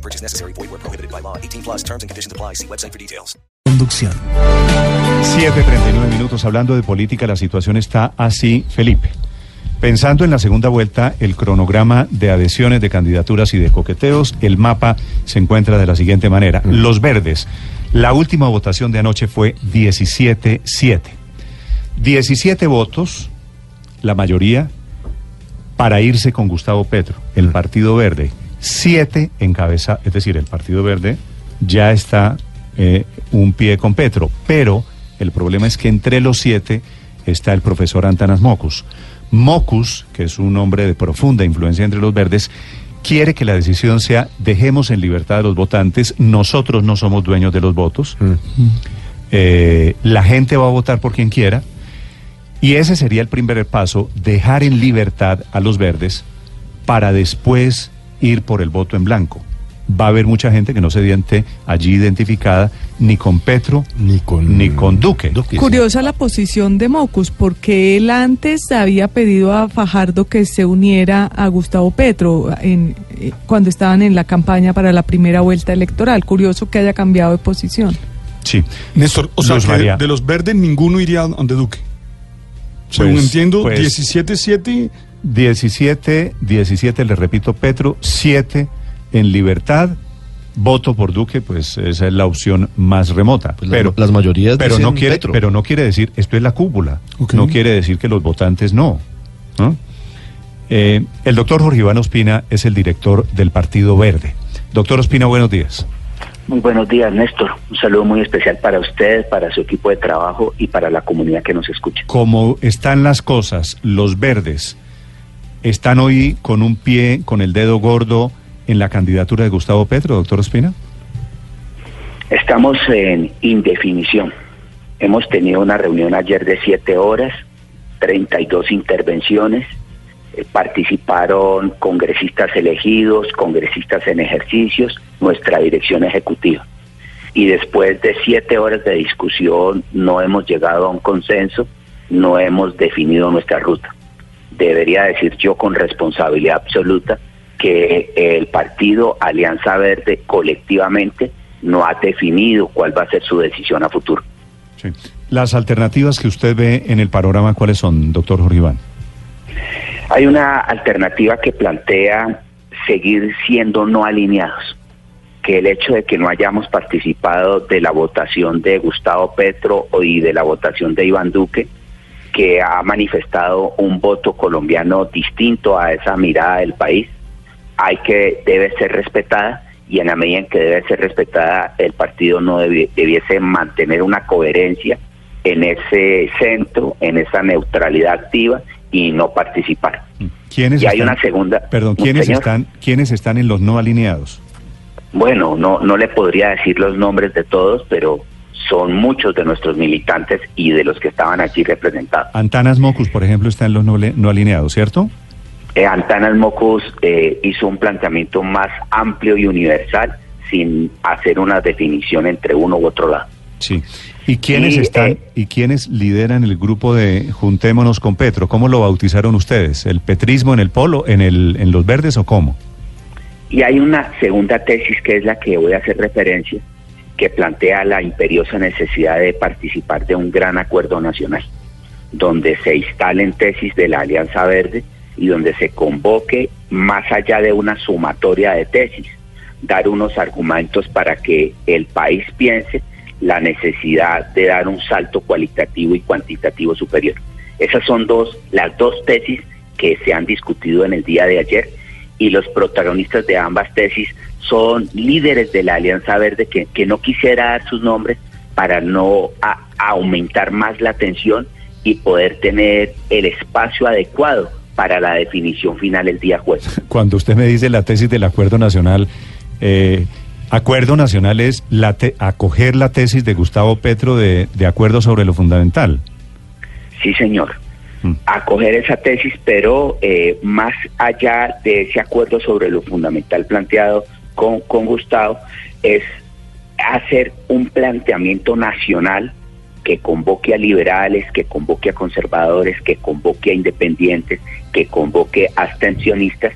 No purchase necessary. Void where prohibited by law. 18 plus terms and conditions apply. See website for details. Conducción. 7.39 minutos hablando de política, la situación está así, Felipe. Pensando en la segunda vuelta, el cronograma de adhesiones de candidaturas y de coqueteos, el mapa se encuentra de la siguiente manera. Los verdes, la última votación de anoche fue 17-7. 17 votos, la mayoría, para irse con Gustavo Petro, el Partido Verde. Siete en cabeza, es decir, el Partido Verde ya está eh, un pie con Petro, pero el problema es que entre los siete está el profesor Antanas Mocus. Mocus, que es un hombre de profunda influencia entre los verdes, quiere que la decisión sea dejemos en libertad a los votantes, nosotros no somos dueños de los votos, Eh, la gente va a votar por quien quiera, y ese sería el primer paso, dejar en libertad a los verdes para después ir por el voto en blanco. Va a haber mucha gente que no se siente allí identificada ni con Petro Ni con, ni con Duque. Curiosa la posición de Mocus, porque él antes había pedido a Fajardo que se uniera a Gustavo Petro en, eh, cuando estaban en la campaña para la primera vuelta electoral. Curioso que haya cambiado de posición. Sí. Néstor, o sea, Luz que María. de los verdes ninguno iría a donde Duque. Según Pues- entiendo, pues- 17-7. 17, 17, le repito, Petro, 7 en libertad. Voto por Duque, pues esa es la opción más remota. Pues la- pero las mayorías pero dicen no quiere, Petro. pero no quiere decir, esto es la cúpula. No quiere decir que los votantes no. ¿no? Eh, el doctor Jorge Iván Ospina es el director del Partido Verde. Doctor Ospina, buenos días. Muy buenos días, Néstor. Un saludo muy especial para usted, para su equipo de trabajo y para la comunidad que nos escucha. Como están las cosas, los verdes están hoy con un pie, con el dedo gordo en la candidatura de Gustavo Petro, doctor Ospina. Estamos en indefinición. Hemos tenido una reunión ayer de siete horas, 32 intervenciones. eh, participaron congresistas elegidos, congresistas en ejercicios, nuestra dirección ejecutiva. Y después de siete horas de discusión no hemos llegado a un consenso, no hemos definido nuestra ruta. Debería decir yo con responsabilidad absoluta que el partido Alianza Verde colectivamente no ha definido cuál va a ser su decisión a futuro. Sí. Las alternativas que usted ve en el panorama, ¿cuáles son, doctor Jorge Iván? Hay una alternativa que plantea seguir siendo no alineados, que el hecho de que no hayamos participado de la votación de Gustavo Petro y de la votación de Iván Duque, que ha manifestado un voto colombiano distinto a esa mirada del país, hay que debe ser respetada y en la medida en que debe ser respetada el partido no debi- debiese mantener una coherencia en ese centro, en esa neutralidad activa y no participar. ¿Quiénes Y hay están- una segunda. Perdón, ¿quiénes Señor. están, ¿quiénes están en los no alineados? Bueno, no, no le podría decir los nombres de todos, pero son muchos de nuestros militantes y de los que estaban allí representados. Antanas Mocus, por ejemplo, está en los no, no alineados, ¿cierto? Eh, Antanas Mocus eh, hizo un planteamiento más amplio y universal sin hacer una definición entre uno u otro lado. Sí. ¿Y quiénes Y, están eh, y quiénes lideran el grupo de Juntémonos con Petro? ¿Cómo lo bautizaron ustedes? ¿El petrismo en el polo, en el en los verdes o cómo? Y hay una segunda tesis que es la que voy a hacer referencia, que plantea la imperiosa necesidad de participar de un gran acuerdo nacional, donde se instalen tesis de la Alianza Verde y donde se convoque más allá de una sumatoria de tesis, dar unos argumentos para que el país piense la necesidad de dar un salto cualitativo y cuantitativo superior. Esas son dos, las dos tesis que se han discutido en el día de ayer y los protagonistas de ambas tesis son líderes de la Alianza Verde que, que no quisiera dar sus nombres para no a- aumentar más la tensión y poder tener el espacio adecuado para la definición final el día jueves. Cuando usted me dice la tesis del acuerdo nacional, eh, Acuerdo nacional es la te- acoger la tesis de Gustavo Petro de, de acuerdo sobre lo fundamental. Sí, señor. Acoger esa tesis, pero eh, más allá de ese acuerdo sobre lo fundamental planteado con, con Gustavo, es hacer un planteamiento nacional que convoque a liberales, que convoque a conservadores, que convoque a independientes, que convoque a abstencionistas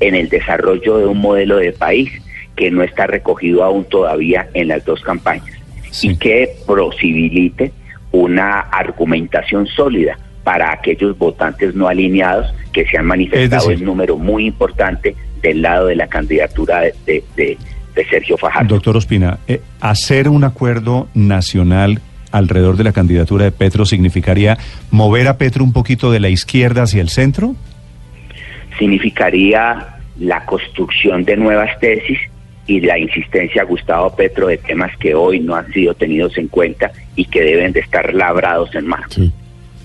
en el desarrollo de un modelo de país que no está recogido aún todavía en las dos campañas Sí. y que posibilite una argumentación sólida para aquellos votantes no alineados que se han manifestado en número muy importante del lado de la candidatura de, de- de- de Sergio Fajardo. Doctor Ospina, eh, hacer un acuerdo nacional alrededor de la candidatura de Petro significaría mover a Petro un poquito de la izquierda hacia el centro? significaría la construcción de nuevas tesis y la insistencia a Gustavo Petro de temas que hoy no han sido tenidos en cuenta y que deben de estar labrados en mano. Sí,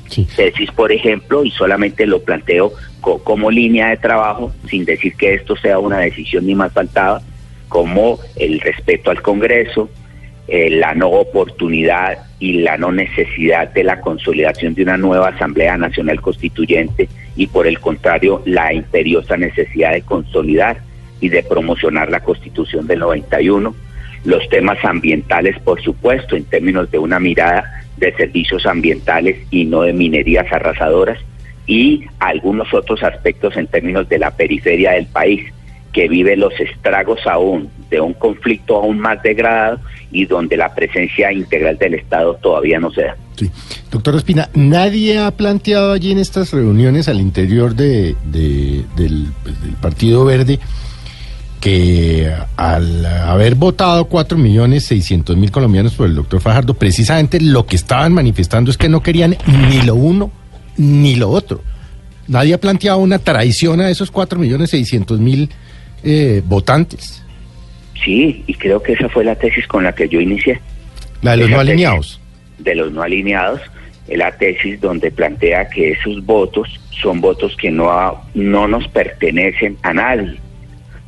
sí. Por ejemplo, y solamente lo planteo co- como línea de trabajo, sin decir que esto sea una decisión ni más faltaba, como el respeto al Congreso, eh, la no oportunidad y la no necesidad de la consolidación de una nueva Asamblea Nacional Constituyente y por el contrario la imperiosa necesidad de consolidar y de promocionar la Constitución del 91, los temas ambientales por supuesto en términos de una mirada de servicios ambientales y no de minerías arrasadoras y algunos otros aspectos en términos de la periferia del país que vive los estragos aún de un conflicto aún más degradado y donde la presencia integral del Estado todavía no se da. Sí. Doctor Ospina, nadie ha planteado allí en estas reuniones al interior de, de- del, del Partido Verde que al haber votado 4 millones 600 mil colombianos por el doctor Fajardo, precisamente lo que estaban manifestando es que no querían ni lo uno ni lo otro. Nadie ha planteado una traición a esos 4 millones 600 mil eh, votantes, Sí, y creo que esa fue la tesis con la que yo inicié. la de los Esa no alineados. De los no alineados, la tesis donde plantea que esos votos son votos que no, no nos pertenecen a nadie.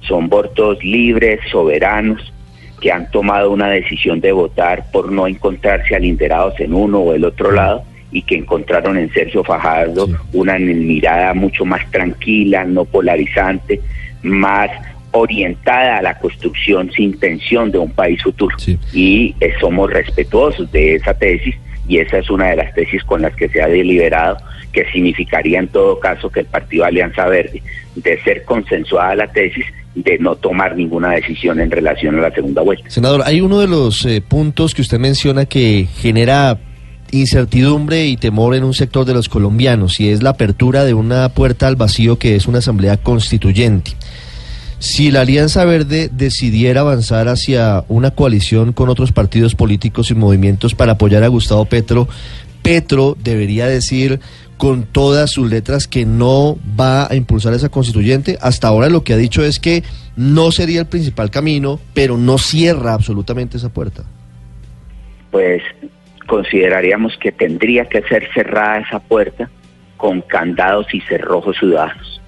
Son votos libres, soberanos, que han tomado una decisión de votar por no encontrarse alinderados en uno o el otro lado y que encontraron en Sergio Fajardo Sí. una mirada mucho más tranquila, no polarizante, más orientada a la construcción sin tensión de un país futuro. Sí. Y eh, somos respetuosos de esa tesis y esa es una de las tesis con las que se ha deliberado, que significaría en todo caso que el Partido Alianza Verde, de ser consensuada la tesis, de no tomar ninguna decisión en relación a la segunda vuelta. Senador, hay uno de los eh, puntos que usted menciona que genera incertidumbre y temor en un sector de los colombianos y es la apertura de una puerta al vacío que es una asamblea constituyente. Si la Alianza Verde decidiera avanzar hacia una coalición con otros partidos políticos y movimientos para apoyar a Gustavo Petro, Petro debería decir con todas sus letras que no va a impulsar esa constituyente. Hasta ahora lo que ha dicho es que no sería el principal camino, pero no cierra absolutamente esa puerta. Pues consideraríamos que tendría que ser cerrada esa puerta con candados y cerrojos ciudadanos.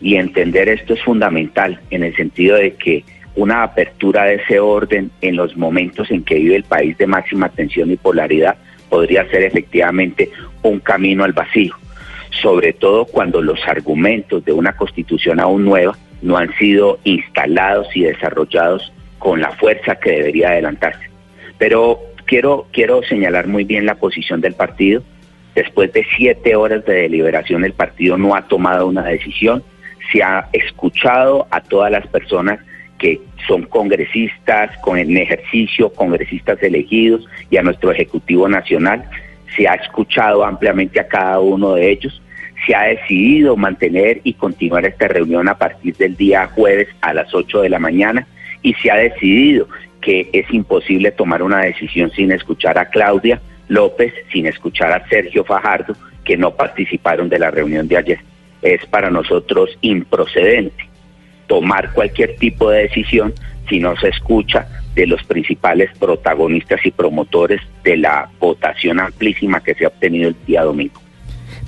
Y entender esto es fundamental en el sentido de que una apertura de ese orden en los momentos en que vive el país de máxima tensión y polaridad podría ser efectivamente un camino al vacío, sobre todo cuando los argumentos de una constitución aún nueva no han sido instalados y desarrollados con la fuerza que debería adelantarse. Pero quiero, quiero señalar muy bien la posición del partido. Después de siete horas de deliberación, el partido no ha tomado una decisión. Se ha escuchado a todas las personas que son congresistas con en ejercicio, congresistas elegidos y a nuestro Ejecutivo Nacional. Se ha escuchado ampliamente a cada uno de ellos. Se ha decidido mantener y continuar esta reunión a partir del día jueves a las 8 de la mañana y se ha decidido que es imposible tomar una decisión sin escuchar a Claudia López, sin escuchar a Sergio Fajardo, que no participaron de la reunión de ayer. Es para nosotros improcedente tomar cualquier tipo de decisión si no se escucha de los principales protagonistas y promotores de la votación amplísima que se ha obtenido el día domingo.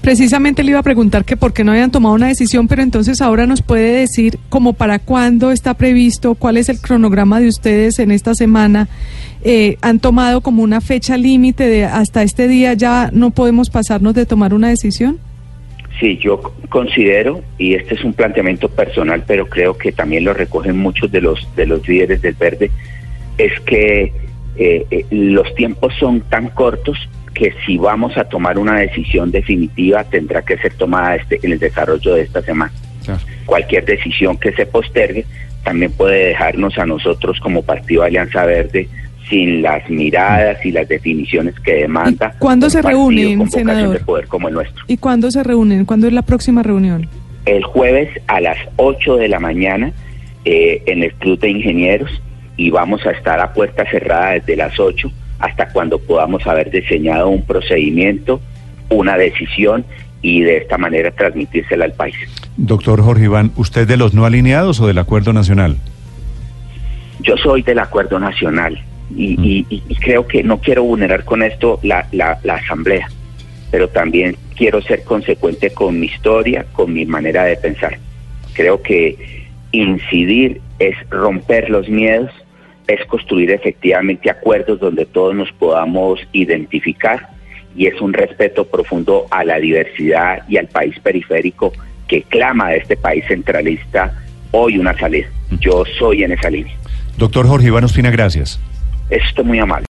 Precisamente le iba a preguntar que por qué no habían tomado una decisión, pero entonces ahora nos puede decir como para cuándo está previsto, cuál es el cronograma de ustedes en esta semana. Eh, ¿Han tomado como una fecha límite de hasta este día ya no podemos pasarnos de tomar una decisión? Sí, yo considero, y este es un planteamiento personal, pero creo que también lo recogen muchos de los, de los líderes del verde, es que eh, eh, los tiempos son tan cortos que si vamos a tomar una decisión definitiva tendrá que ser tomada este, en el desarrollo de esta semana. Cualquier decisión que se postergue también puede dejarnos a nosotros como Partido Alianza Verde sin las miradas y las definiciones que demanda. ¿Y ¿Cuándo un se reúnen, con senador? de poder como el nuestro? ¿Y cuándo se reúnen? ¿Cuándo es la próxima reunión? El jueves a las 8 de la mañana eh, en el Club de Ingenieros y vamos a estar a puerta cerrada desde las 8 hasta cuando podamos haber diseñado un procedimiento, una decisión y de esta manera transmitírsela al país. Doctor Jorge Iván, ¿usted de los no alineados o del Acuerdo Nacional? Yo soy del Acuerdo Nacional y, y- y- y creo que no quiero vulnerar con esto la, la- la Asamblea, pero también quiero ser consecuente con mi historia, con mi manera de pensar. Creo que incidir es romper los miedos, es construir efectivamente acuerdos donde todos nos podamos identificar y es un respeto profundo a la diversidad y al país periférico que clama de este país centralista hoy una salida. Yo soy en esa línea. Doctor Jorge Iván Ospina, gracias. Esto es muy amable.